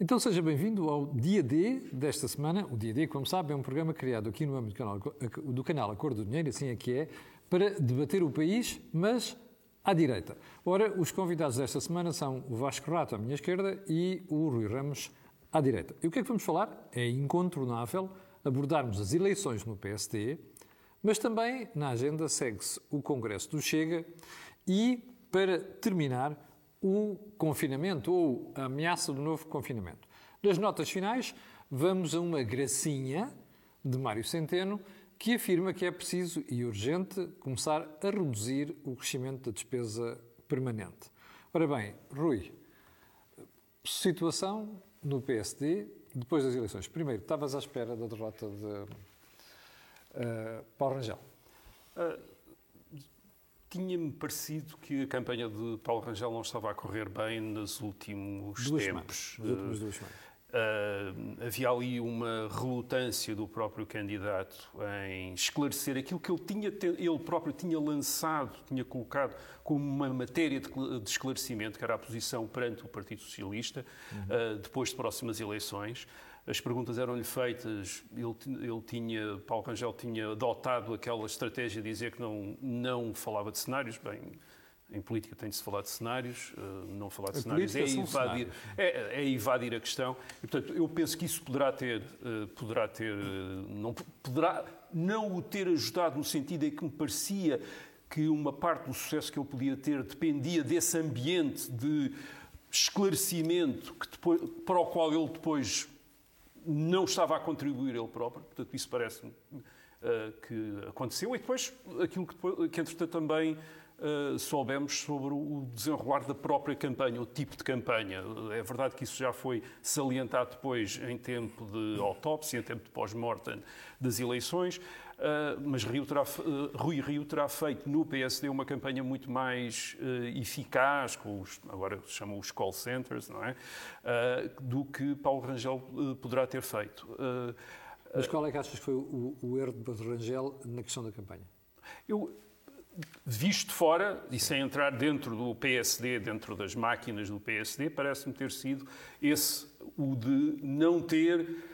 Então seja bem-vindo ao Dia D desta semana. O Dia D, como sabe, é um programa criado aqui no âmbito do canal, do canal A Cor do Dinheiro, assim é que é, para debater o país, mas à direita. Ora, os convidados desta semana são o Vasco Rato à minha esquerda e o Rui Ramos à direita. E o que é que vamos falar? É incontornável abordarmos as eleições no PSD, mas também na agenda segue-se o Congresso do Chega e, para terminar, o confinamento ou a ameaça do novo confinamento. Nas notas finais, vamos a uma gracinha de Mário Centeno que afirma que é preciso e urgente começar a reduzir o crescimento da despesa permanente. Ora bem, Rui, situação no PSD depois das eleições. Primeiro, estavas à espera da derrota de uh, Paulo Rangel? Uh, tinha-me parecido que a campanha de Paulo Rangel não estava a correr bem nos últimos duas tempos. Semanas, nas últimas duas semanas. Uh, havia ali uma relutância do próprio candidato em esclarecer aquilo que ele, tinha, ele próprio tinha lançado, tinha colocado como uma matéria de, de esclarecimento, que era a posição perante o Partido Socialista, uhum. uh, depois de próximas eleições as perguntas eram-lhe feitas, ele, ele, tinha, Paulo Rangel tinha adotado aquela estratégia de dizer que não, não falava de cenários, bem, em política tem de se falar de cenários, eh, não falar de a cenários é evadir, é, é evadir a questão. E, portanto, eu penso que isso poderá ter, eh, poderá ter, eh, não, poderá não o ter ajudado no sentido em que me parecia que uma parte do sucesso que ele podia ter dependia desse ambiente de esclarecimento que depois, para o qual ele depois não estava a contribuir ele próprio, portanto, isso parece-me uh, que aconteceu. E depois, aquilo que, que entretanto também uh, soubemos sobre o desenrolar da própria campanha, o tipo de campanha. É verdade que isso já foi salientado depois em tempo de autópsia, em tempo de pós-mortem das eleições. Uh, mas Rio terá, uh, Rui Rio terá feito no PSD uma campanha muito mais uh, eficaz, com os, agora se chamam os call centers, não é? do que Paulo Rangel poderá ter feito. mas qual é que achas que foi o, o erro de Paulo Rangel na questão da campanha? Eu, visto fora e sem entrar dentro do PSD, dentro das máquinas do PSD, parece-me ter sido esse o de não ter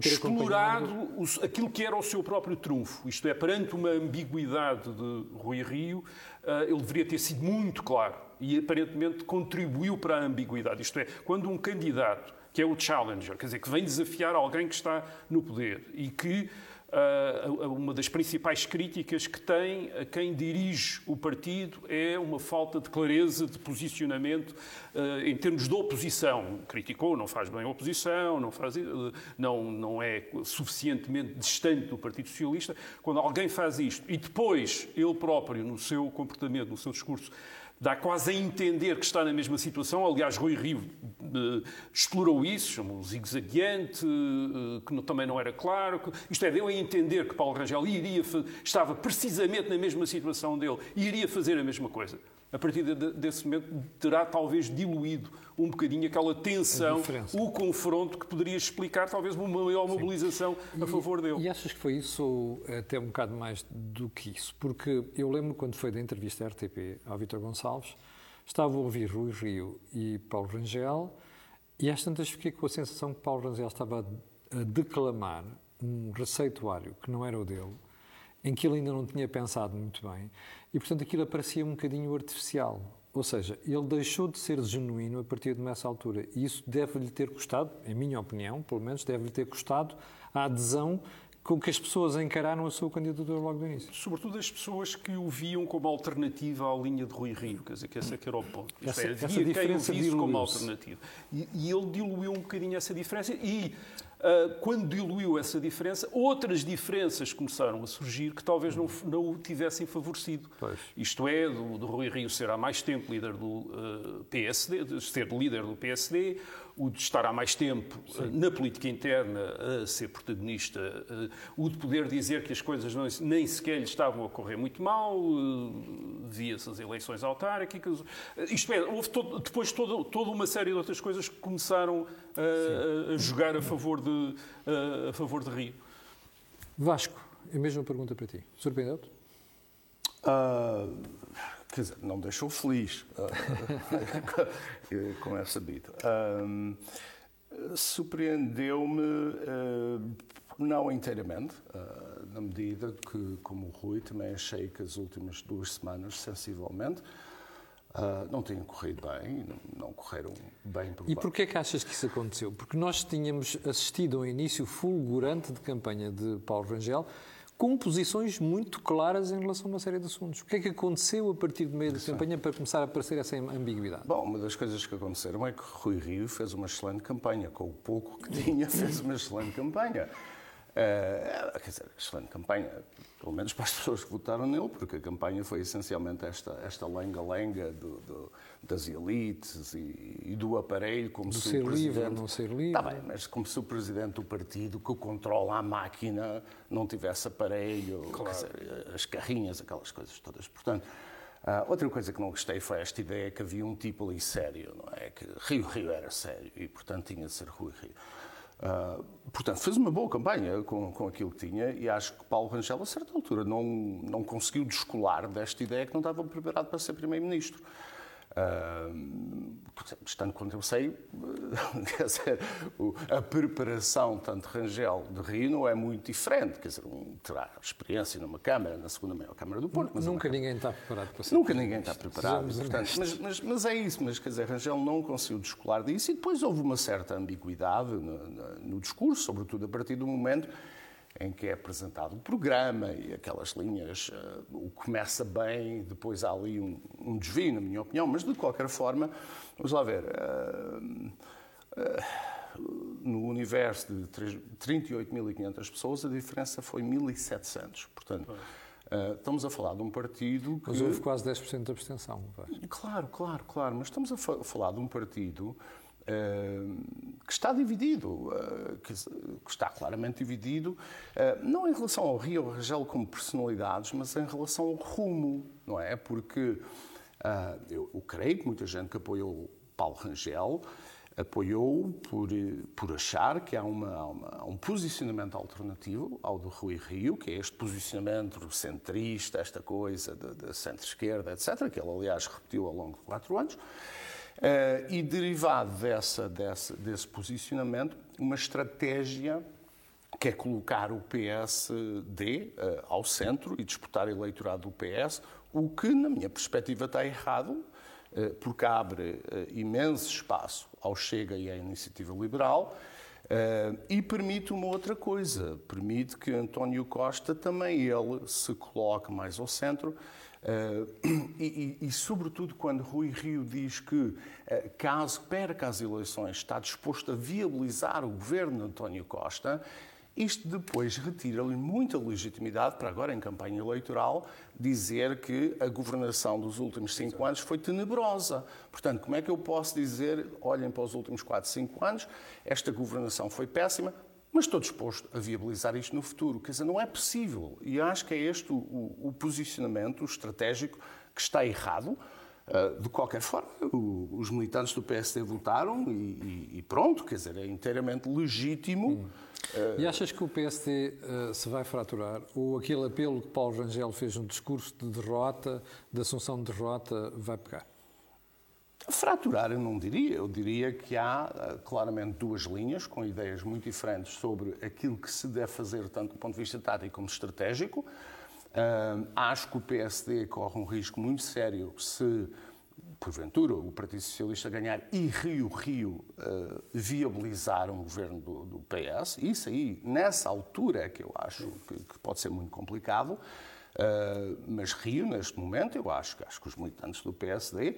ter explorado aquilo que era o seu próprio trunfo. Isto é, perante uma ambiguidade de Rui Rio, uh, ele deveria ter sido muito claro e aparentemente contribuiu para a ambiguidade. Isto é, quando um candidato que é o challenger, quer dizer, que vem desafiar alguém que está no poder e que uma das principais críticas que tem a quem dirige o partido é uma falta de clareza de posicionamento eh, em termos de oposição. Criticou, não faz bem a oposição, não, faz, eh, não, não é suficientemente distante do Partido Socialista. Quando alguém faz isto e depois ele próprio, no seu comportamento, no seu discurso, dá quase a entender que está na mesma situação. Aliás, Rui Rio uh, explorou isso, chamou zigue-zagueante, uh, que não, também não era claro. Que, isto é, deu a entender que Paulo Rangel iria, estava precisamente na mesma situação dele e iria fazer a mesma coisa a partir de, desse momento, terá talvez diluído um bocadinho aquela tensão, o confronto que poderia explicar talvez uma maior mobilização Sim. a favor dele. E achas que foi isso até um bocado mais do que isso? Porque eu lembro quando foi da entrevista à RTP ao Vítor Gonçalves, estava a ouvir Rui Rio e Paulo Rangel e às tantas fiquei com a sensação que Paulo Rangel estava a declamar um receituário que não era o dele, em que ele ainda não tinha pensado muito bem e, portanto, aquilo parecia um bocadinho artificial. Ou seja, ele deixou de ser genuíno a partir de essa altura. E isso deve-lhe ter custado, em minha opinião, pelo menos, deve-lhe ter custado a adesão com que as pessoas encararam a sua candidatura logo do início. Sobretudo as pessoas que o viam como alternativa à linha de Rui Rio, quer dizer, que esse é que era o ponto. Essa, é, havia essa diferença quem o visse como alternativa. E, e, ele diluiu um bocadinho essa diferença e ah, quando diluiu essa diferença, outras diferenças começaram a surgir que talvez não, não o tivessem favorecido. Pois. Isto é, do, do Rui Rio ser há mais tempo líder do uh, PSD, ser líder do PSD, o de estar há mais tempo uh, na política interna a ser protagonista, uh, o de poder dizer que as coisas não, nem sequer lhe estavam a correr muito mal, via-se as eleições autárquicas. Isto é, houve todo, depois toda, toda uma série de outras coisas que começaram a, a jogar a favor de, a, a favor de Rio. Vasco, a mesma pergunta para ti. Surpreendeu-te? Uh, quer dizer, não deixou feliz, como é sabido. Um, Surpreendeu-me, uh, não inteiramente, uh, na medida que, como o Rui, também achei que as últimas duas semanas, sensivelmente, Uh, não têm corrido bem, não, correram bem. Por e porquê é que achas que isso aconteceu? Porque nós tínhamos assistido ao início fulgurante de campanha de Paulo Rangel, com posições muito claras em relação a uma série de assuntos. O que é que aconteceu a partir do meio da campanha para começar a aparecer essa ambiguidade? Bom, uma das coisas que aconteceram é que Rui Rio fez uma excelente campanha. Com o pouco que tinha, fez uma excelente campanha. Uh, quer dizer, excelente campanha, pelo menos para as pessoas que votaram nele, porque a campanha foi essencialmente esta, esta lenga-lenga das elites e, e, do aparelho, como do se ser o presidente... livre, não ser livre. Está bem, mas como se o presidente do partido que controla a máquina não tivesse aparelho, claro. dizer, as carrinhas, aquelas coisas todas. Portanto, uh, outra coisa que não gostei foi esta ideia que havia um tipo ali sério, não é? Que Rio Rio era sério e, portanto, tinha de ser Rui Rio. Uh, portanto, fez uma boa campanha com, com aquilo que tinha e acho que Paulo Rangel, a certa altura, não, não conseguiu descolar desta ideia que não estava preparado para ser Primeiro-Ministro. Uh, estando quanto eu sei, quer dizer, a preparação tanto Rangel de Rio não é muito diferente. Quer dizer, um terá experiência numa Câmara, na segunda maior Câmara do Porto. Mas nunca ninguém está preparado para ser Nunca ninguém está preparado. Portanto, mas, mas, mas, é isso, mas quer dizer, Rangel não conseguiu descolar disso e depois houve uma certa ambiguidade no, no discurso, sobretudo a partir do momento em que é apresentado o programa e aquelas linhas, uh, o começa bem, depois há ali um, um, desvio, na minha opinião, mas de qualquer forma, vamos lá ver. Uh, uh, no universo de 38.500 pessoas, a diferença foi 1.700. Portanto, estamos a falar de um partido que. Mas houve quase 10% de abstenção. Vai. Claro, claro, claro. Mas estamos a falar de um partido que está dividido, eh, que está claramente dividido, eh, não em relação ao Rio Rangel como personalidades, mas em relação ao rumo, não é? Porque eh, eu, eu creio que muita gente que apoiou Paulo Rangel apoiou por, por achar que há, uma, uma, um posicionamento alternativo ao do Rui Rio, que é este posicionamento centrista, esta coisa da centro-esquerda, etc., que ele, aliás, repetiu ao longo de quatro anos. Uh, e derivado dessa, dessa, desse posicionamento, uma estratégia que é colocar o PSD uh, eh, ao centro e disputar eleitorado do PS, o que, na minha perspectiva, está errado, uh, porque abre imenso espaço ao Chega e à Iniciativa Liberal. e permite uma outra coisa, permite que António Costa também ele se coloque mais ao centro Uh, e, e, e, sobretudo, quando Rui Rio diz que, uh, caso perca as eleições, está disposto a viabilizar o governo de António Costa, isto depois retira-lhe muita legitimidade para agora, em campanha eleitoral, dizer que a governação dos últimos cinco anos foi tenebrosa. Portanto, como é que eu posso dizer, olhem para os últimos quatro, cinco anos, esta governação foi péssima, mas estou disposto a viabilizar isto no futuro. Quer dizer, não é possível. E acho que é este o, o, o posicionamento estratégico que está errado. Uh, de qualquer forma, o, os militantes do PSD votaram e, e, e, pronto, quer dizer, é inteiramente legítimo. Hum. Uh... E achas que o PSD uh, se vai fraturar? Ou aquele apelo que Paulo Rangel fez no discurso de derrota, de assunção de derrota, vai pegar? Fraturar eu não diria, eu diria que há eh, claramente duas linhas com ideias muito diferentes sobre aquilo que se deve fazer, tanto do ponto de vista tático como estratégico. Uh, acho que o PSD corre um risco muito sério se, porventura, o Partido Socialista ganhar e Rio Rio uh, viabilizar um governo do, do, PS. Isso aí, nessa altura, é que eu acho que, que pode ser muito complicado. Uh, mas Rio, neste momento, eu acho, acho que os militantes do PSD, uh,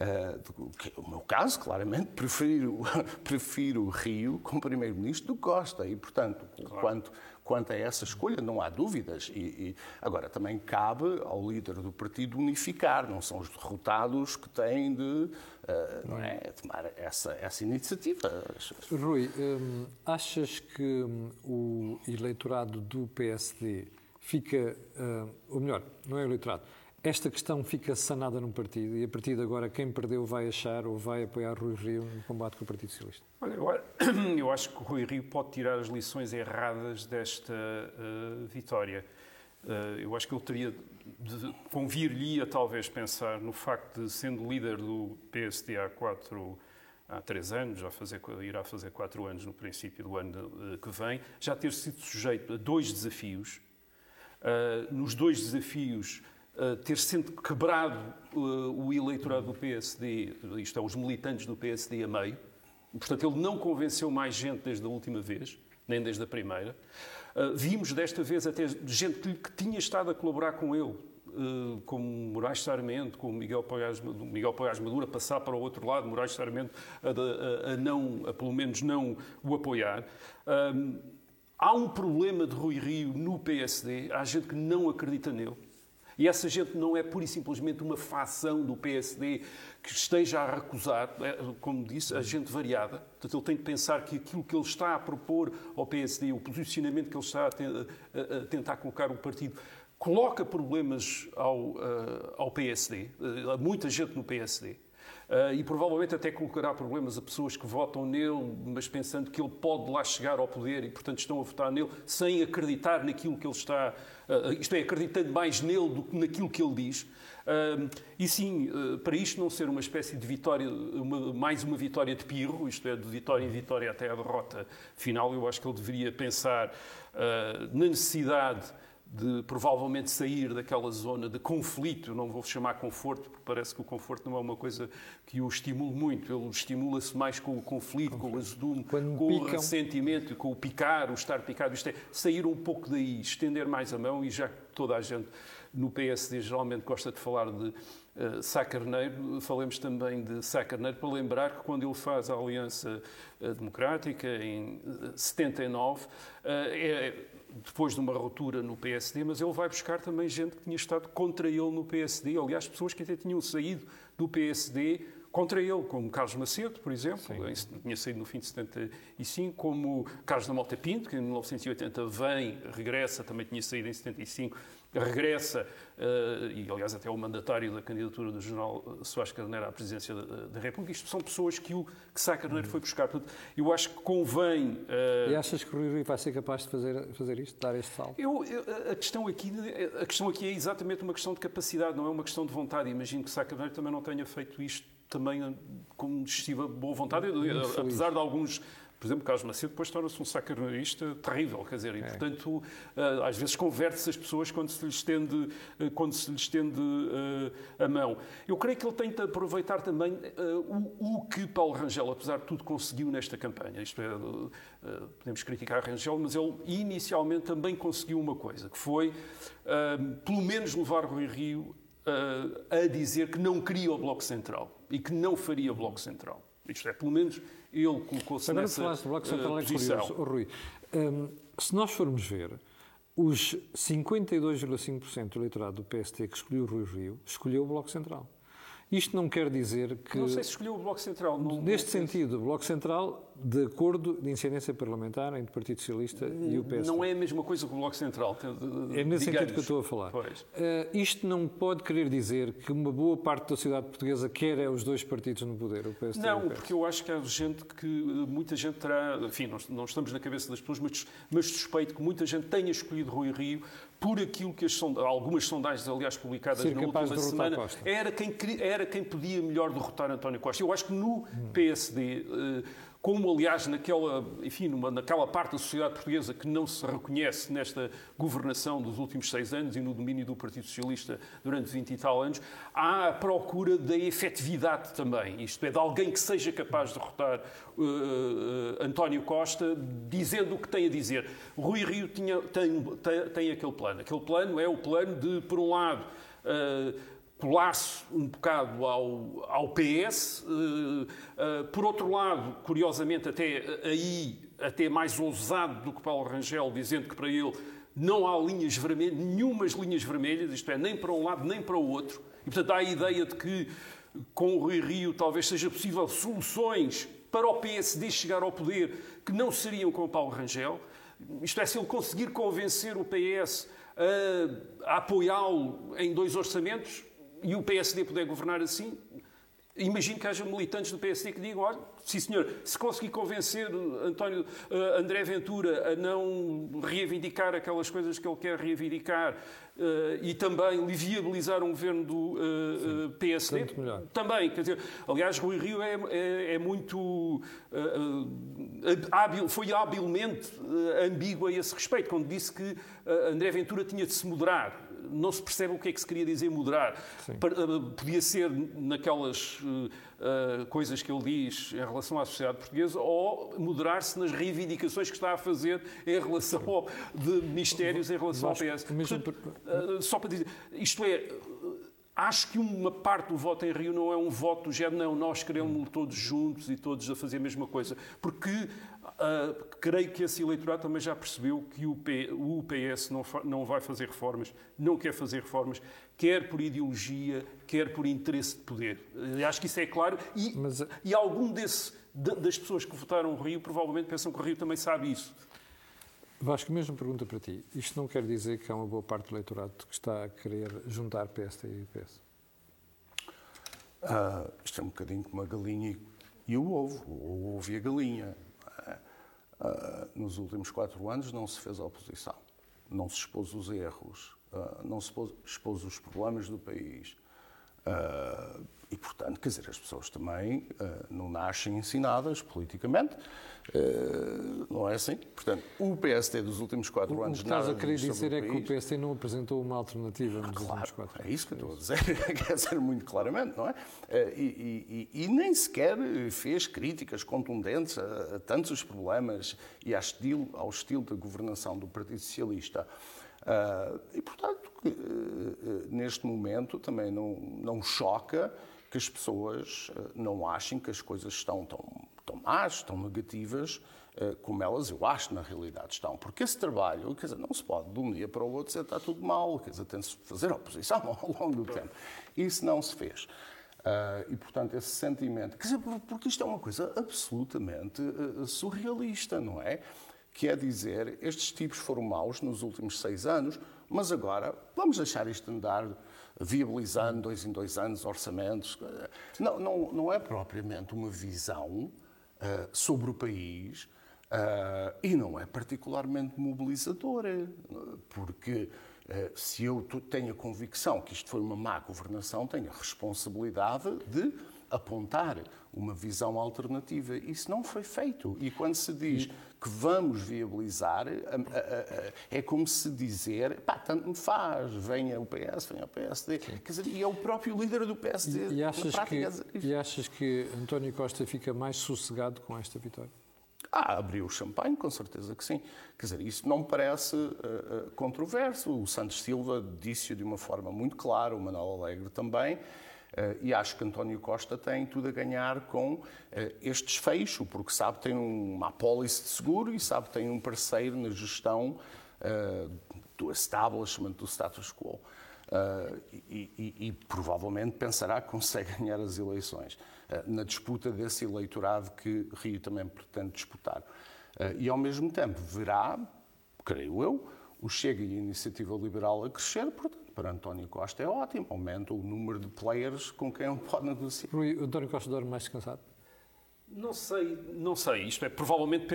ah, que é o meu caso, claramente, prefiro, prefiro Rio como Primeiro-Ministro do Costa. E, portanto, claro. quanto, quanto a essa escolha, não há dúvidas. E, e, agora, também cabe ao líder do partido unificar, não são os derrotados que têm de uh, não é, tomar essa, essa iniciativa. Rui, hum, achas que hum, o eleitorado do PSD fica, uh, ou melhor, não é eleitorado, esta questão fica sanada num partido e a partir de agora quem perdeu vai achar ou vai apoiar Rui Rio no combate com o Partido Socialista? Olha, eu acho que o Rui Rio pode tirar as lições erradas desta uh, vitória. Uh, eu acho que ele teria convir-lhe a talvez pensar no facto de, sendo líder do PSD há quatro há três anos, já fazer, irá fazer quatro anos no princípio do ano eh, que vem, já ter sido sujeito a dois desafios. Uh, nos dois desafios, uh, ter sendo quebrado uh, o eleitorado do PSD, isto é, os militantes do PSD a meio. Portanto, ele não convenceu mais gente desde a última vez, nem desde a primeira. vimos desta vez até gente que, tinha estado a colaborar com ele, eh, como Moraes Sarmento, como Miguel Pagás, Miguel Pagás Maduro, a passar para o outro lado, Moraes Sarmento a, a, a não, a pelo menos não o apoiar. Um, há um problema de Rui Rio no PSD, há gente que não acredita nele. E essa gente não é pura e simplesmente uma facção do PSD que esteja a recusar, é, como disse, a gente variada. Portanto, ele tem que pensar que aquilo que ele está a propor ao PSD, o posicionamento que ele está a, tentar colocar o partido, coloca problemas ao, uh, ao PSD, uh, a muita gente no PSD. Uh, e provavelmente até colocará problemas a pessoas que votam nele, mas pensando que ele pode lá chegar ao poder e, portanto, estão a votar nele sem acreditar naquilo que ele está. Uh, isto é, acreditando mais nele do que naquilo que ele diz. Uh, e sim, para isto não ser uma espécie de vitória, uma, mais uma vitória de pirro, isto é, de vitória em vitória até a derrota final, eu acho que ele deveria pensar na necessidade de provavelmente sair daquela zona de conflito, não vou chamar conforto, porque parece que o conforto não é uma coisa que o estimule muito, ele estimula-se mais com o conflito, com o azedume, com picam. o ressentimento, com o picar, o estar picado, isto é, sair um pouco daí, estender mais a mão e já toda a gente no PSD geralmente gosta de falar de uh, Sá Carneiro, falemos também de Sá Carneiro para lembrar que quando ele faz a Aliança uh, Democrática em 79, uh, eh, é depois de uma ruptura no PSD, mas ele vai buscar também gente que tinha estado contra ele no PSD, aliás, pessoas que até tinham saído do PSD contra ele, como Carlos Macedo, por exemplo, Sim. tinha saído no fim de 75, como Carlos da Mota Pinto, que em 1980 vem, regressa, também tinha saído em 75, regressa, uh, e aliás até o mandatário da candidatura do general Soares Carneiro à presidência da, República. Isto são pessoas que o que Sá Carneiro foi buscar. Portanto, eu acho que convém... Uh... E achas que o Rui vai ser capaz de fazer, fazer isto, dar este salto? Eu, a, questão aqui, a questão aqui é exatamente uma questão de capacidade, não é uma questão de vontade. Imagino que Sá Carneiro também não tenha feito isto também com excessiva boa vontade, apesar de alguns por exemplo, Carlos Macedo depois torna-se um sacarista terrível, quer dizer, e, é. portanto, eh, às vezes converte-se as pessoas quando se lhes estende, eh, quando se lhes estende eh, a mão. Eu creio que ele tenta aproveitar também o, o que Paulo Rangel, apesar de tudo, conseguiu nesta campanha. Isto é, podemos criticar Rangel, mas ele inicialmente também conseguiu uma coisa, que foi, pelo menos, levar Rui Rio a dizer que não queria o Bloco Central e que não faria o Bloco Central. Isto é, pelo menos ele colocou-se nessa falaste do Bloco Central uh, é curioso, oh, Rui. Um, se nós formos ver, os 52,5% do eleitorado do PST que escolheu o Rui Rio, escolheu o Bloco Central. Isto não quer dizer que... Não sei se escolheu o Bloco Central. Não, neste não sentido, o Bloco Central de acordo de incidência parlamentar entre o Partido Socialista e o PS. Não é a mesma coisa que o Bloco Central. É nesse sentido que eu estou a falar. Uh, isto não pode querer dizer que uma boa parte da sociedade portuguesa quer é os dois partidos no poder, o PSD Não, o porque eu acho que há gente que, muita gente terá, enfim, não, não estamos na cabeça das pessoas, mas, mas suspeito que muita gente tenha escolhido Rui Rio por aquilo que as sondagens, algumas sondagens, aliás, publicadas Ser na última semana, era quem, era quem podia melhor derrotar António Costa. Eu acho que no. PSD... Como aliás naquela, enfim, numa, naquela parte da sociedade portuguesa que não se reconhece nesta governação dos últimos seis anos e no domínio do Partido Socialista durante 20 e tal anos, há a procura da efetividade também, isto é, de alguém que seja capaz de derrotar uh, uh, António Costa dizendo o que tem a dizer. Rui Rio tinha, tem, tem, tem aquele plano. Aquele plano é o plano de, por um lado, uh, colar-se um bocado ao, ao PS. Uh, uh, por outro lado, curiosamente, até aí, até mais ousado do que Paulo Rangel, dizendo que para ele não há linhas vermelhas, nenhumas linhas vermelhas, isto é, nem para um lado nem para o outro. E, portanto, há a ideia de que com o Rui Rio talvez seja possível soluções para o PSD chegar ao poder que não seriam com o Paulo Rangel. Isto é, se ele conseguir convencer o PS a, a apoiá-lo em dois orçamentos, e o PSD puder governar assim, imagino que haja militantes do PSD que digam, olha, sim senhor, se conseguir convencer António, uh, André Ventura a não reivindicar aquelas coisas que ele quer reivindicar uh, e também viabilizar um governo do uh, uh PSD, também, quer dizer, aliás, Rui Rio é, é, é muito hábil, foi habilmente ambíguo a esse respeito, quando disse que André Ventura tinha de se moderar não se percebe o que é que se queria dizer moderar. Sim. Eh, podia ser naquelas uh, coisas que ele diz em relação à sociedade portuguesa ou moderar-se nas reivindicações que está a fazer em relação ao, de ministérios em relação ao PS. Portanto, uh, só para dizer, isto é, Acho que uma parte do voto em Rio não é um voto do género, não, nós queremos todos juntos e todos a fazer a mesma coisa. Porque uh, creio que esse eleitorado também já percebeu que o, P, o PS não, não vai fazer reformas, não quer fazer reformas, quer por ideologia, quer por interesse de poder. Uh, acho que isso é claro. E, Mas... e algum desse, de, das pessoas que votaram o Rio provavelmente pensam que o Rio também sabe isso. Vasco, mesma pergunta para ti. Isto não quer dizer que há uma boa parte do eleitorado que está a querer juntar PSD e PS? Ah, isto é um bocadinho como a galinha e o ovo, o ovo e a galinha. Ah, nos últimos quatro anos não se fez a oposição, não se expôs os erros, ah, não se expôs os problemas do país. Uh, e, portanto, quer dizer, as pessoas também uh, não nascem ensinadas politicamente, uh, não é assim? Portanto, o PSD dos últimos quatro o, anos... O que estás a querer dizer é que o PSD não apresentou uma alternativa nos claro, últimos quatro anos. é isso que eu estou a dizer, quer dizer muito claramente, não é? E, e, e, nem sequer fez críticas contundentes a, a tantos problemas e ao estilo, ao estilo da governação do Partido Socialista. Uh, e, portanto, uh, uh, neste momento também não, não choca que as pessoas não achem que as coisas estão tão, tão más, tão negativas, como elas, eu acho, na realidade estão. Porque esse trabalho, quer dizer, não se pode de um dia para o outro dizer está tudo mal, quer dizer, tem-se fazer oposição ao longo do tempo. Isso não se fez. Uh, e, portanto, esse sentimento. Quer dizer, porque isto é uma coisa absolutamente uh, surrealista, não é? que é dizer estes tipos foram maus nos últimos seis anos, mas agora vamos deixar isto andar viabilizando dois em dois anos orçamentos. Não, não, não é propriamente uma visão uh, sobre o país uh, e não é particularmente mobilizadora, porque uh, se eu tenho a convicção que isto foi uma má governação, tenho a responsabilidade de apontar uma visão alternativa. Isso não foi feito. E quando se diz que vamos viabilizar, é como se dizer, pá, tanto me faz, venha o PS, venha o PSD. Sim. Quer dizer, e é o próprio líder do PSD. E, achas, que, e achas que António Costa fica mais sossegado com esta vitória? Ah, abriu o champanhe, com certeza que sim. Quer dizer, isso não me parece uh, controverso. O Santos Silva disse-o de uma forma muito clara, o Manuel Alegre também. Uh, e acho que António Costa tem tudo a ganhar com uh, este desfecho, porque sabe que tem uma apólice de seguro e sabe que tem um parceiro na gestão uh, do establishment, do status quo. E, e, e, provavelmente pensará que consegue ganhar as eleições na disputa desse eleitorado que Rio também pretende disputar. e ao mesmo tempo verá, creio eu, o Chega e a Iniciativa Liberal a crescer, portanto, para António Costa é ótimo, aumenta o número de players com quem ele pode negociar. O António Costa dorme mais descansado? Não sei, não sei. Isto é, provavelmente,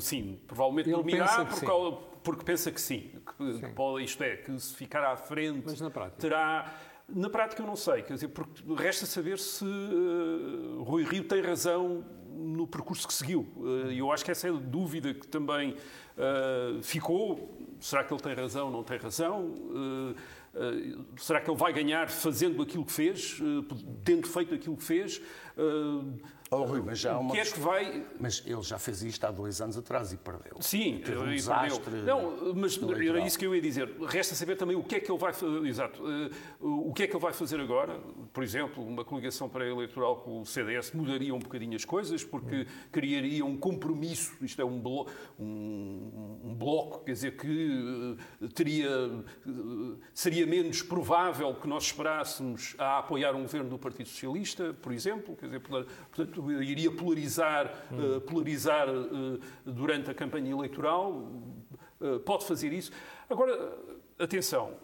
sim, provavelmente ele dormirá porque, sim. porque pensa que sim. Que, sim. Pode, isto é, que se ficar à frente Mas na prática? terá... Na prática eu não sei, quer dizer, porque resta saber se uh, Rui Rio tem razão no percurso que seguiu. Uh, eu acho que essa é a dúvida que também uh, ficou. Será que ele tem razão, não tem razão? Uh, será que ele vai ganhar fazendo aquilo que fez, eh, tendo feito aquilo que fez? Eh, Oh, Rui, mas já há uma... que é que vai... Mas ele já fez isto há dois anos atrás e perdeu. Sim, Teve um desastre perdeu. Não, mas eleitoral. era isso que eu ia dizer. Resta saber também o que é que ele vai fazer. Exato. O que é que ele vai fazer agora? Por exemplo, uma coligação pré-eleitoral com o CDS mudaria um bocadinho as coisas, porque criaria um compromisso, isto é, um, blo um, um bloco, quer dizer, que teria, seria menos provável que nós esperássemos a apoiar um governo do Partido Socialista, por exemplo. Quer dizer, portanto, iria polarizar, hum. polarizar uh, durante a campanha eleitoral, uh, pode fazer isso. Agora, atenção,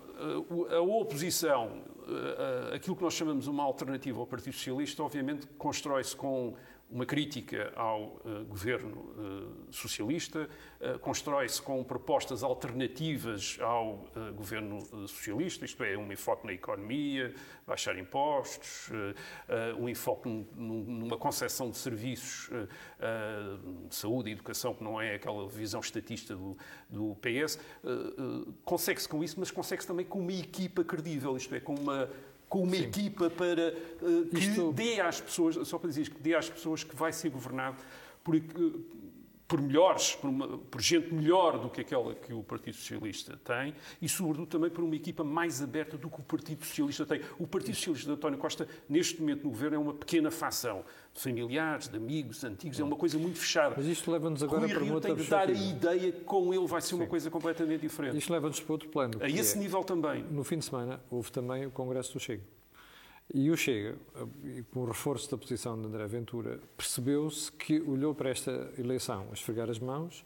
a oposição aquilo que nós chamamos uma alternativa ao Partido Socialista, obviamente, constrói-se com uma crítica ao uh, governo uh, socialista, uh, constrói-se com propostas alternativas ao governo socialista, isto é, um enfoque na economia, baixar impostos, um enfoque numa concepção de serviços de saúde e educação que não é aquela visão estatista do, do PS. consegue-se com isso, mas consegue-se também com uma equipa credível, isto é, com uma com uma Sim. equipa para uh, que Isto... dê às pessoas, só para dizer que dê às pessoas que vai ser governado por, uh, por melhores, por, uma, por, gente melhor do que aquela que o Partido Socialista tem e, sobretudo, também por uma equipa mais aberta do que o Partido Socialista tem. O Partido Socialista de António Costa, neste momento no governo, é uma pequena facção de familiares, de amigos, antigos, é uma coisa muito fechada. Mas isto leva-nos agora Rui para Rio outra tem de dar a ideia que com ele vai ser Sim. uma coisa completamente diferente. Isto leva-nos para outro plano. A esse é, nível também. No fim de semana houve também o Congresso do Chega. E o Chega, com o reforço da posição de André Ventura, percebeu-se que olhou para esta eleição a esfregar as mãos,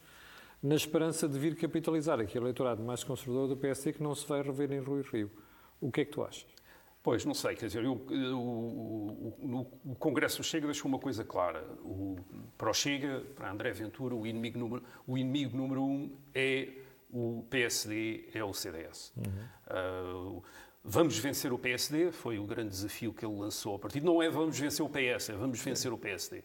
na esperança de vir capitalizar aquele eleitorado mais conservador do PSD que não se vai rever em Rui Rio. O que é que tu achas? Pois, não sei, quer dizer, eu, o, o, o, Congresso Chega deixou uma coisa clara. O, para o Chega, para André Ventura, o inimigo número, o inimigo número um é o PSD, é o CDS. Uhum. Uh, Vamos vencer o PSD, foi o grande desafio que ele lançou ao partido. Não é vamos vencer o PS, é vamos vencer o PSD. Uh,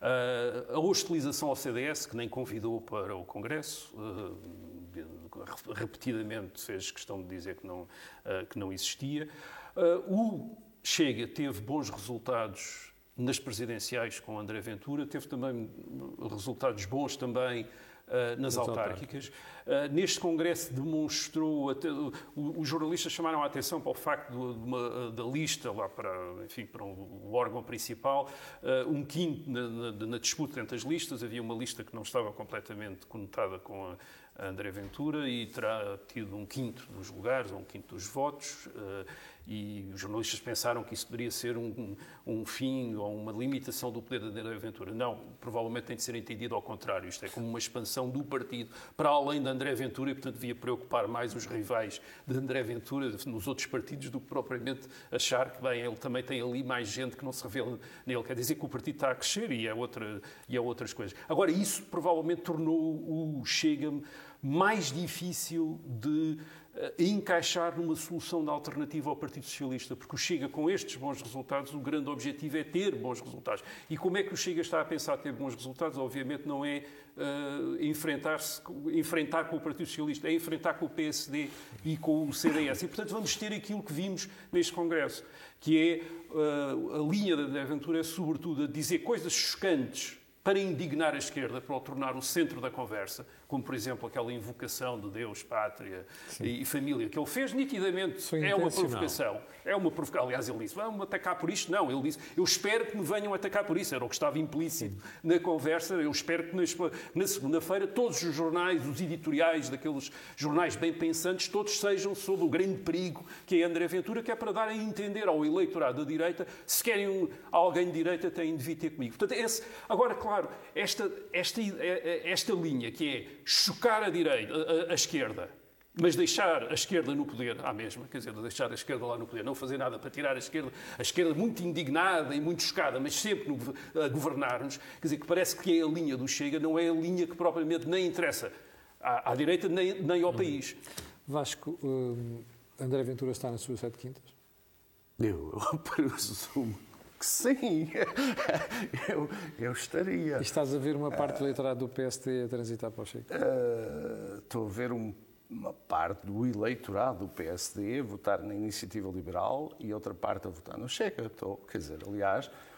ah, a hostilização ao CDS, que nem convidou para o Congresso, uh, repetidamente fez questão de dizer que não, uh, que não existia. o Chega teve bons resultados nas presidenciais com André Ventura, teve também resultados bons também uh, nas autárquicas. Uh, neste Congresso demonstrou, até, os jornalistas chamaram a atenção para o facto de uma, da lista lá para, enfim, para o órgão principal, um quinto na, na, na, disputa entre as listas, havia uma lista que não estava completamente conotada com a, a André Ventura e terá tido um quinto dos lugares, ou um quinto dos votos e os jornalistas pensaram que isso poderia ser um, um, fim ou uma limitação do poder da André Ventura. Não, provavelmente tem de ser entendido ao contrário. Isto é como uma expansão do partido para além de André Ventura e, portanto, devia preocupar mais os rivais de André Ventura nos outros partidos do que propriamente achar que, bem, ele também tem ali mais gente que não se revela nele. Quer dizer que o partido está a crescer e é, outra, e é outras coisas. Agora, isso provavelmente tornou o Chega mais difícil de encaixar numa solução de alternativa ao Partido Socialista, porque o Chega, com estes bons resultados, o grande objetivo é ter bons resultados. E como é que o Chega está a pensar ter bons resultados? Obviamente não é uh, enfrentar-se, enfrentar com o Partido Socialista, é enfrentar com o PSD e com o CDS. E, portanto, vamos ter aquilo que vimos neste Congresso, que é uh, a linha da aventura é, sobretudo, a dizer coisas chocantes para indignar a esquerda, para o tornar o centro da conversa, como por exemplo aquela invocação de Deus, pátria Sim. e família, que ele fez nitidamente. é uma provocação. É uma provocação. Aliás, ele disse: vamos atacar por isto? Não, ele disse: eu espero que me venham atacar por isso. Era o que estava implícito Sim. na conversa. Eu espero que na segunda-feira todos os jornais, os editoriais daqueles jornais bem pensantes, todos sejam sob o grande perigo que é André Ventura, que é para dar a entender ao eleitorado da direita, se querem um, alguém de direita, têm de vir ter comigo. Portanto, esse, agora, claro, esta, esta, esta linha que é chocar a direita, a, a, esquerda, mas deixar a esquerda no poder à mesma, quer dizer, deixar a esquerda lá no poder, não fazer nada para tirar a esquerda, a esquerda muito indignada e muito chocada, mas sempre no, a governar-nos, quer dizer, que parece que é a linha do Chega, não é a linha que propriamente nem interessa à, à direita nem, nem ao país. Vasco, hum, André Ventura está nas suas sete quintas? Eu, eu presumo que sim, eu, eu estaria. E estás a ver uma parte do eleitorado do PSD a transitar para o Chega? Uh, estou a ver um, uma parte do eleitorado do PSD a votar na Iniciativa Liberal e outra parte a votar no Chega. Estou, quer dizer, aliás, Uh,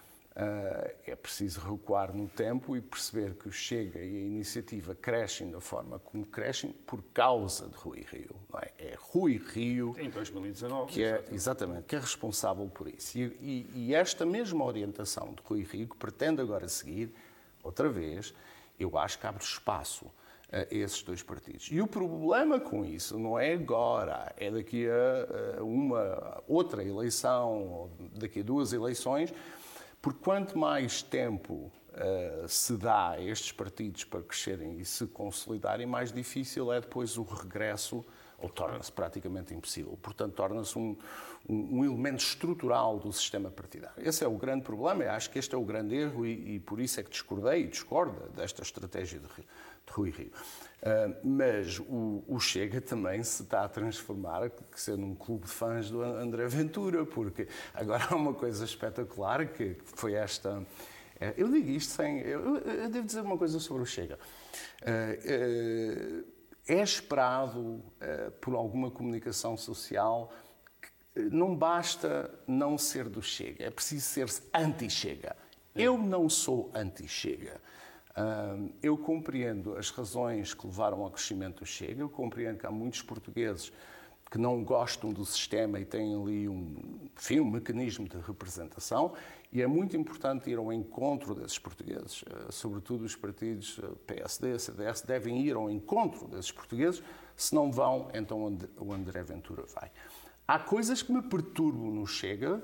é preciso recuar no tempo e perceber que o Chega e a iniciativa crescem da forma como crescem por causa de Rui Rio. É? é? Rui Rio. Em 2019. Que é, exatamente, que é responsável por isso. E, e, e, esta mesma orientação de Rui Rio, que pretende agora seguir, outra vez, eu acho que abre espaço a esses dois partidos. E o problema com isso não é agora, é daqui a uma outra eleição, ou daqui a duas eleições porque quanto mais tempo uh, se dá a estes partidos para crescerem e se consolidarem, mais difícil é depois o regresso, ou torna-se praticamente impossível. Portanto, torna-se um, um, um, elemento estrutural do sistema partidário. Esse é o grande problema, eu acho que este é o grande erro e, e por isso é que discordei e discorda desta estratégia de, de Rui Rio. Uh, mas o, o, Chega também se está a transformar, que ser num clube de fãs do André Ventura, porque agora há uma coisa espetacular que foi esta. É, eu digo isto sem. Eu, eu, devo dizer uma coisa sobre o Chega. Uh, uh, é esperado por alguma comunicação social que não basta não ser do Chega, é preciso ser anti-Chega. Eu não sou anti-Chega. Eu compreendo as razões que levaram ao crescimento do Chega, eu compreendo que há muitos portugueses que não gostam do sistema e têm ali um, enfim, um mecanismo de representação, e é muito importante ir ao encontro desses portugueses, ah, sobretudo os partidos ah, PSD, CDS, devem ir ao encontro desses portugueses, se não vão, então o André Ventura vai. Há coisas que me perturbam no Chega,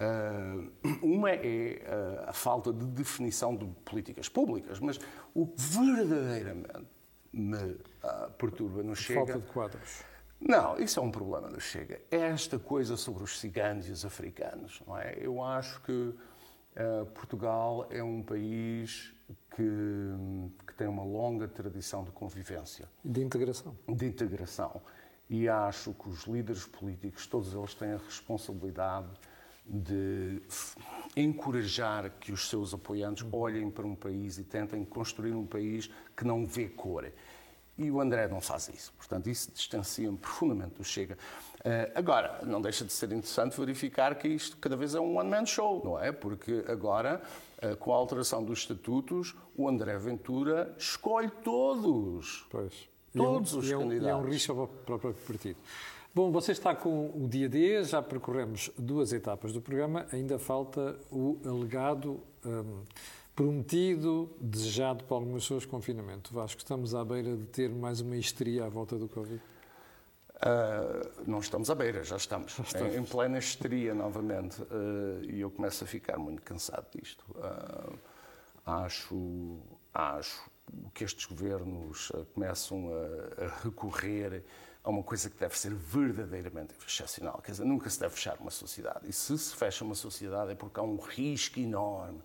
Uh, uma é a falta de definição de políticas públicas, mas o que verdadeiramente me uh, perturba no Chega. Falta de quadros. Não, isso é um problema do Chega. É esta coisa sobre os ciganos e os africanos, não é? Eu acho que Portugal é um país que, que tem uma longa tradição de convivência. De integração. De integração. E acho que os líderes políticos, todos eles têm a responsabilidade de encorajar que os seus apoiantes olhem para um país e tentem construir um país que não vê cor. E o André não faz isso. Portanto, isso distancia-me profundamente do Chega. Uh, agora, não deixa de ser interessante verificar que isto cada vez é um one-man show, não é? Porque agora, uh, com a alteração dos estatutos, o André Ventura escolhe todos. Pois. Todos é um, os é um, candidatos. É um risco para o próprio partido. Bom, você está com o dia D, já percorremos duas etapas do programa, ainda falta o alegado, um, prometido, desejado por algumas pessoas confinamento. Vasco, estamos à beira de ter mais uma histeria à volta do Covid? Uh, não estamos à beira, já estamos. Já estamos. Em, em, plena histeria novamente. Uh, e eu começo a ficar muito cansado disto. Uh, acho, acho que estes governos começam a, a recorrer a uma coisa que deve ser verdadeiramente excepcional. Quer dizer, nunca se deve fechar uma sociedade. E se se fecha uma sociedade é porque há um risco enorme.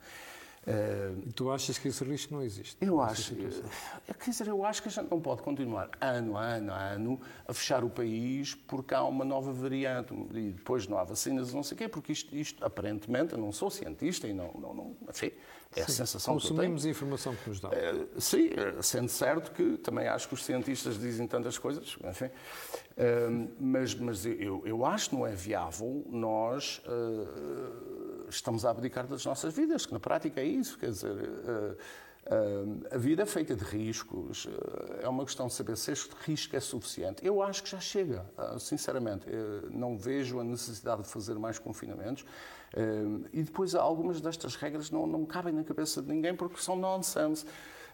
Uh, tu achas que esse risco não existe? Eu acho. Eh, quer dizer, eu acho que a gente não pode continuar ano a ano a ano a fechar o país porque há uma nova variante e depois não há vacinas, não sei o quê, porque isto, isto aparentemente, eu não sou cientista e não. não, não enfim, é sim, a sensação consumimos que eu a informação que nos dá. Uh, sim, sendo certo que também acho que os cientistas dizem tantas coisas, enfim. Uh, mas mas eu, eu acho que não é viável nós estamos a abdicar das nossas vidas, que na prática é isso, quer dizer, eh, eh, a vida é feita de riscos, eh, é uma questão de saber se este risco é suficiente. Eu acho que já chega, sinceramente, não vejo a necessidade de fazer mais confinamentos. E depois algumas destas regras não, não cabem na cabeça de ninguém porque são nonsense.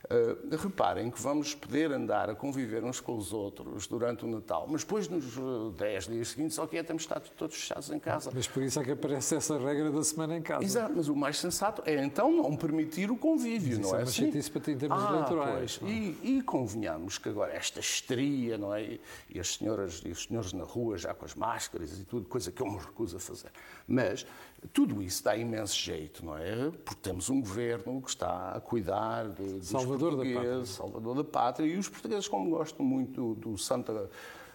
Uh, reparem que vamos poder andar a conviver uns com os outros durante o Natal, mas depois nos 10 dias seguintes, ok, temos estado todos fechados em casa. Mas por isso é que aparece essa regra da semana em casa. Exato, mas o mais sensato é então não permitir o convívio, não é, é assim? Isso para ti em termos ah, eleitorais. Pois, e, e, convenhamos que agora esta histeria, não é? E as senhoras e os senhores na rua já com as máscaras e tudo, coisa que eu me recuso a fazer. Mas tudo isso dá imenso jeito, não é? Porque temos um governo que está a cuidar de, dos Salvador portugueses, da pátria. Salvador da Pátria, e os portugueses, como gostam muito do, do Santa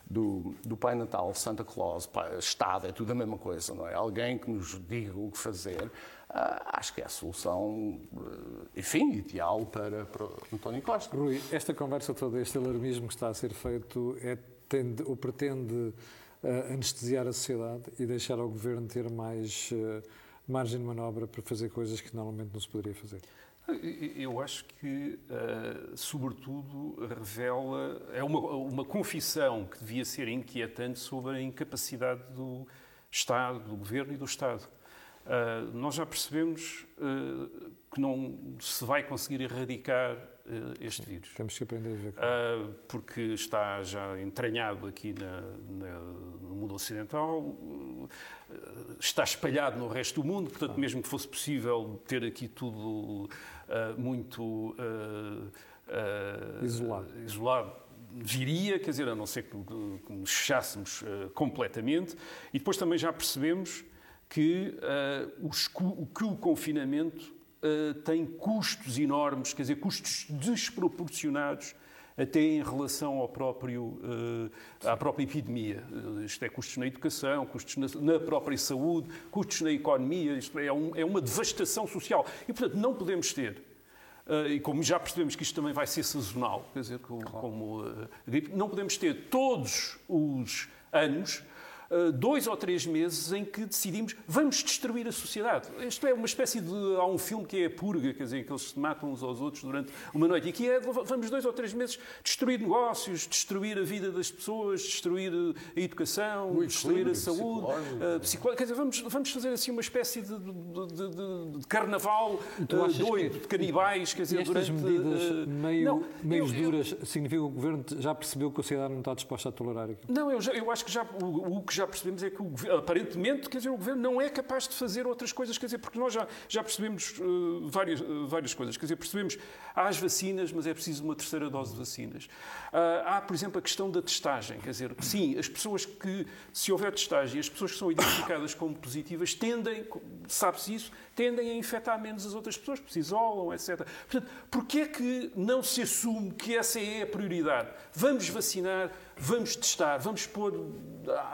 do, do, Pai Natal, Santa Claus, pai, Estado, é tudo a mesma coisa, não é? Alguém que nos diga o que fazer, ah, acho que é a solução, eh, enfim, ideal para, para António Costa. Rui, esta conversa toda, este alarmismo que está a ser feito, é, tende, ou pretende uh, anestesiar a sociedade e deixar ao governo ter mais uh, margem de manobra para fazer coisas que normalmente não se poderia fazer? Eu acho que, uh, sobretudo, revela. É uma, uma confissão que devia ser inquietante sobre a incapacidade do Estado, do Governo e do Estado. Uh, nós já percebemos uh, que não se vai conseguir erradicar este vírus. Temos que aprender a ver. Uh, porque está já entranhado aqui na, na, no mundo ocidental. Uh, está espalhado no resto do mundo, portanto, mesmo que fosse possível ter aqui tudo uh, muito uh, isolado. isolado, viria, quer dizer, a não ser que, que nos fechássemos completamente. E depois também já percebemos que, os, que o confinamento tem custos enormes, quer dizer, custos desproporcionados até em relação ao próprio, eh, à própria epidemia. Eh, isto é custos na educação, custos na, própria saúde, custos na economia, isto é, um, é uma devastação social. E, portanto, não podemos ter e como já percebemos que isto também vai ser sazonal, quer dizer, como, claro. como uh, gripe, não podemos ter todos os anos eh, dois ou três meses em que decidimos vamos destruir a sociedade. Isto é uma espécie de. Há um filme que é a purga, quer dizer, que eles se matam uns aos outros durante uma noite. E aqui é vamos dois ou três meses destruir negócios, destruir a vida das pessoas, destruir a educação, o destruir a saúde, a psicológica. Quer dizer, vamos, vamos fazer assim uma espécie de, de, de, de carnaval uh, doido, que... de canibais, quer dizer, durante. medidas meio, não, meios eu, duras eu... significa que o governo já percebeu que a sociedade não está disposta a tolerar aquilo? Não, eu, já, eu acho que já o, o que já percebemos é que, o, aparentemente, quer dizer, o governo não é capaz de fazer outras coisas, quer dizer, porque nós já, já percebemos uh, várias, uh, várias coisas. Quer dizer, percebemos há as vacinas, mas é preciso uma terceira dose de vacinas. Uh, há, por exemplo, a questão da testagem, quer dizer, sim, as pessoas que, se houver testagem, as pessoas que são identificadas como positivas tendem, sabe-se isso, tendem a infectar menos as outras pessoas, porque se isolam, etc. Portanto, porquê é que não se assume que essa é a prioridade? Vamos vacinar vamos testar, vamos pôr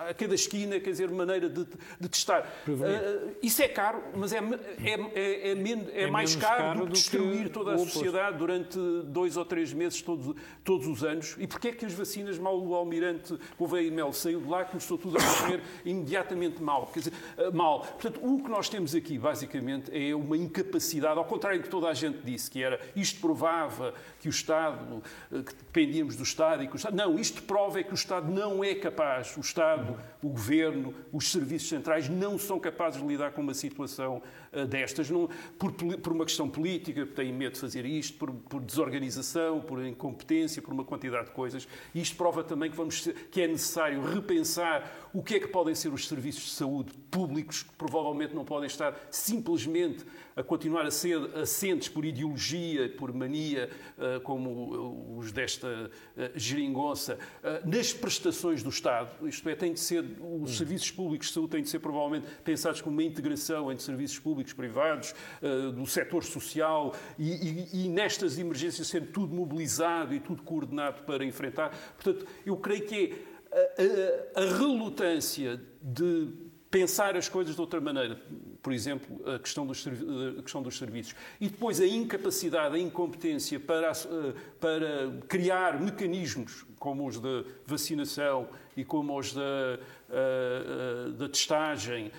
a cada esquina, quer dizer, maneira de, de testar. Uh, isso é caro, mas é, é, é, é, é mais caro, caro, do que destruir que toda a sociedade durante dois ou três meses, todos, todos os anos. E porquê é que as vacinas, mal o almirante Gouveia e Mel saiu de lá, começou tudo a correr imediatamente mal? Quer dizer, uh, mal. Portanto, o que nós temos aqui, basicamente, é uma incapacidade, ao contrário do que toda a gente disse, que era isto provava que o Estado, que dependíamos do Estado e que o Estado... Não, isto prova prova é que o Estado não é capaz, o Estado, o Governo, os serviços centrais não são capazes de lidar com uma situação destas, não, por, por, uma questão política, têm medo de fazer isto, por, por, desorganização, por incompetência, por uma quantidade de coisas. E isto prova também que, vamos, que é necessário repensar o que é que podem ser os serviços de saúde públicos, que provavelmente não podem estar simplesmente a continuar a ser assentes por ideologia, por mania, uh, como os desta uh, geringonça, nas prestações do Estado, isto é, tem de ser, os hum. serviços públicos de saúde têm de ser provavelmente pensados como uma integração entre serviços públicos privados, uh, do setor social e, e, e, nestas emergências ser tudo mobilizado e tudo coordenado para enfrentar. Portanto, eu creio que é a, a, a relutância de pensar as coisas de outra maneira, por exemplo, a questão dos, a questão dos serviços, e depois a incapacidade, a incompetência para, eh, para criar mecanismos como os da vacinação e como os da, eh, eh, da testagem,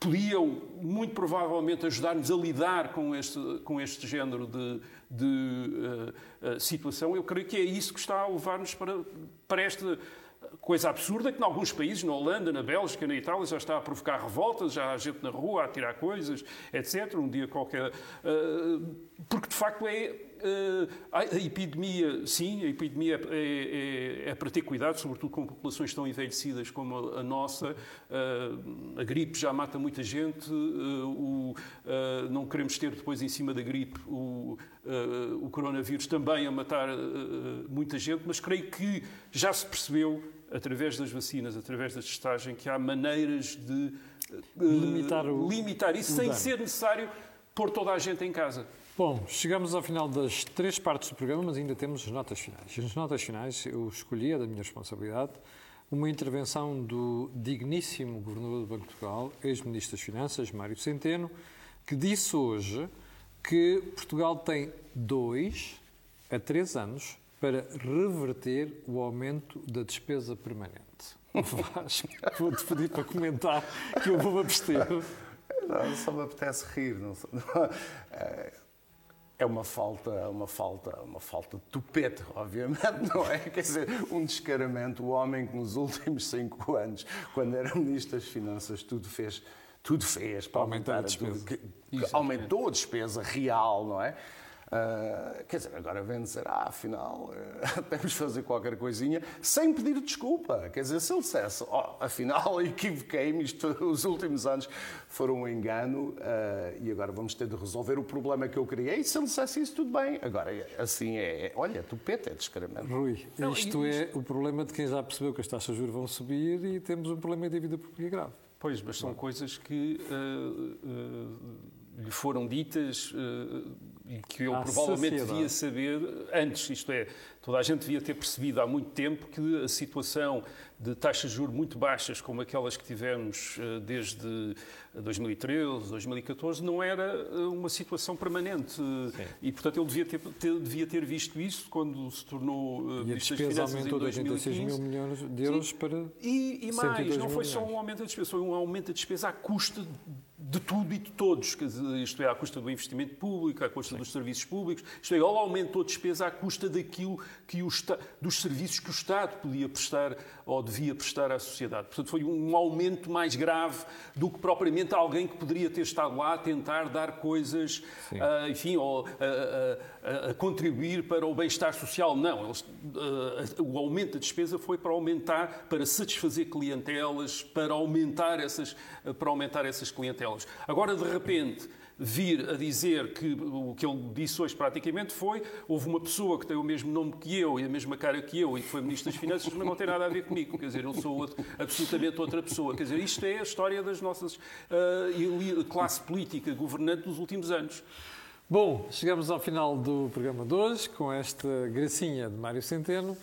podiam muito provavelmente ajudar-nos a lidar com este, com este género de, de uh, uh, situação, eu creio que é isso que está a levar-nos para, para esta coisa absurda que, em alguns países, na Holanda, na Bélgica, na Itália, já está a provocar revoltas, já há gente na rua a tirar coisas, etc. Um dia qualquer. Eh, porque, de facto, é. Eh, a epidemia, sim, a epidemia é, é, é, para ter cuidado, sobretudo com populações tão envelhecidas como a nossa. Eh, a gripe já mata muita gente, o, não queremos ter depois em cima da gripe o, o coronavírus também a matar muita gente, mas creio que já se percebeu através das vacinas, através da testagem, que há maneiras de uh, limitar, o, limitar isso sem ser necessário pôr toda a gente em casa. Bom, chegamos ao final das três partes do programa, mas ainda temos as notas finais. As notas finais eu escolhi, é da minha responsabilidade, uma intervenção do digníssimo Governador do Banco de Portugal, ex-Ministro das Finanças, Mário Centeno, que disse hoje que Portugal tem dois a três anos para reverter o aumento da despesa permanente. vou-te pedir para comentar que eu vou abster. Não, só me apetece rir. Não, é uma falta, uma falta, uma falta de tupete, obviamente, não é? Quer dizer, um descaramento. O homem que nos últimos cinco anos, quando era Ministro das Finanças, tudo fez, tudo fez para aumentar a despesa. Tudo, que, aumentou a despesa real, não é? Uh, quer dizer, agora vem dizer, ah, afinal, uh, temos de fazer qualquer coisinha, sem pedir desculpa. Quer dizer, se ele dissesse, oh, afinal, equivoquei-me, isto, os últimos anos foram um engano uh, e agora vamos ter de resolver o problema que eu criei, se ele dissesse isso, tudo bem. Agora, assim, é, é olha, tupeta, é descaramento. Rui, Não, isto é o problema de quem já percebeu que as taxas de juros vão subir e temos um problema de dívida pública grave. Pois, mas são coisas que lhe foram ditas e que eu provavelmente sociedade. devia saber antes, isto é, toda a gente devia ter percebido há muito tempo que a situação de taxas de juros muito baixas, como aquelas que tivemos eh, desde 2013, 2014, não era eh, uma situação permanente. Sim. E, portanto, ele devia ter, ter, devia ter visto isso quando se tornou uh, Ministro das Finanças aumentou em 2015. de 86 mil milhões de euros Sim. para E, e mais, não foi só um aumento da despesa, foi um aumento da despesa à custa de tudo e de todos, isto é, à custa do investimento público, à custa Sim. dos serviços públicos, isto é, ele aumentou a despesa à custa daquilo que o dos serviços que o Estado podia prestar ou devia prestar à sociedade. Portanto, foi um aumento mais grave do que propriamente alguém que poderia ter estado lá a tentar dar coisas, uh, enfim, ou uh, uh, a contribuir para o bem-estar social. Não, eles, o aumento da despesa foi para aumentar, para satisfazer clientelas, para aumentar essas, para aumentar essas clientelas. Agora, de repente, vir a dizer que o que ele disse hoje praticamente foi houve uma pessoa que tem o mesmo nome que eu e a mesma cara que eu e que foi Ministro das Finanças, mas não tem nada a ver comigo. Quer dizer, eu sou outro, absolutamente outra pessoa. Quer dizer, isto é a história das nossas uh, classe política governante dos últimos anos. Bom, chegamos ao final do programa de hoje com esta gracinha de Mário Centeno.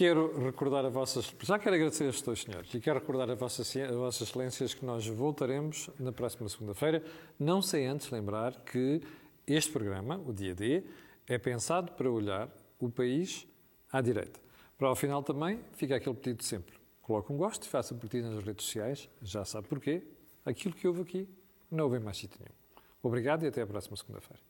Quero recordar a vossas. Já quero agradecer a estes dois senhores e quero recordar a vossas, a vossas excelências que nós voltaremos na próxima segunda-feira. Não sei antes lembrar que este programa, o Dia D, é pensado para olhar o país à direita. Para ao final também fica aquele pedido sempre. Coloque um gosto, faça partido nas redes sociais, já sabe porquê. Aquilo que houve aqui não houve em mais sítio nenhum. Obrigado e até a próxima segunda-feira.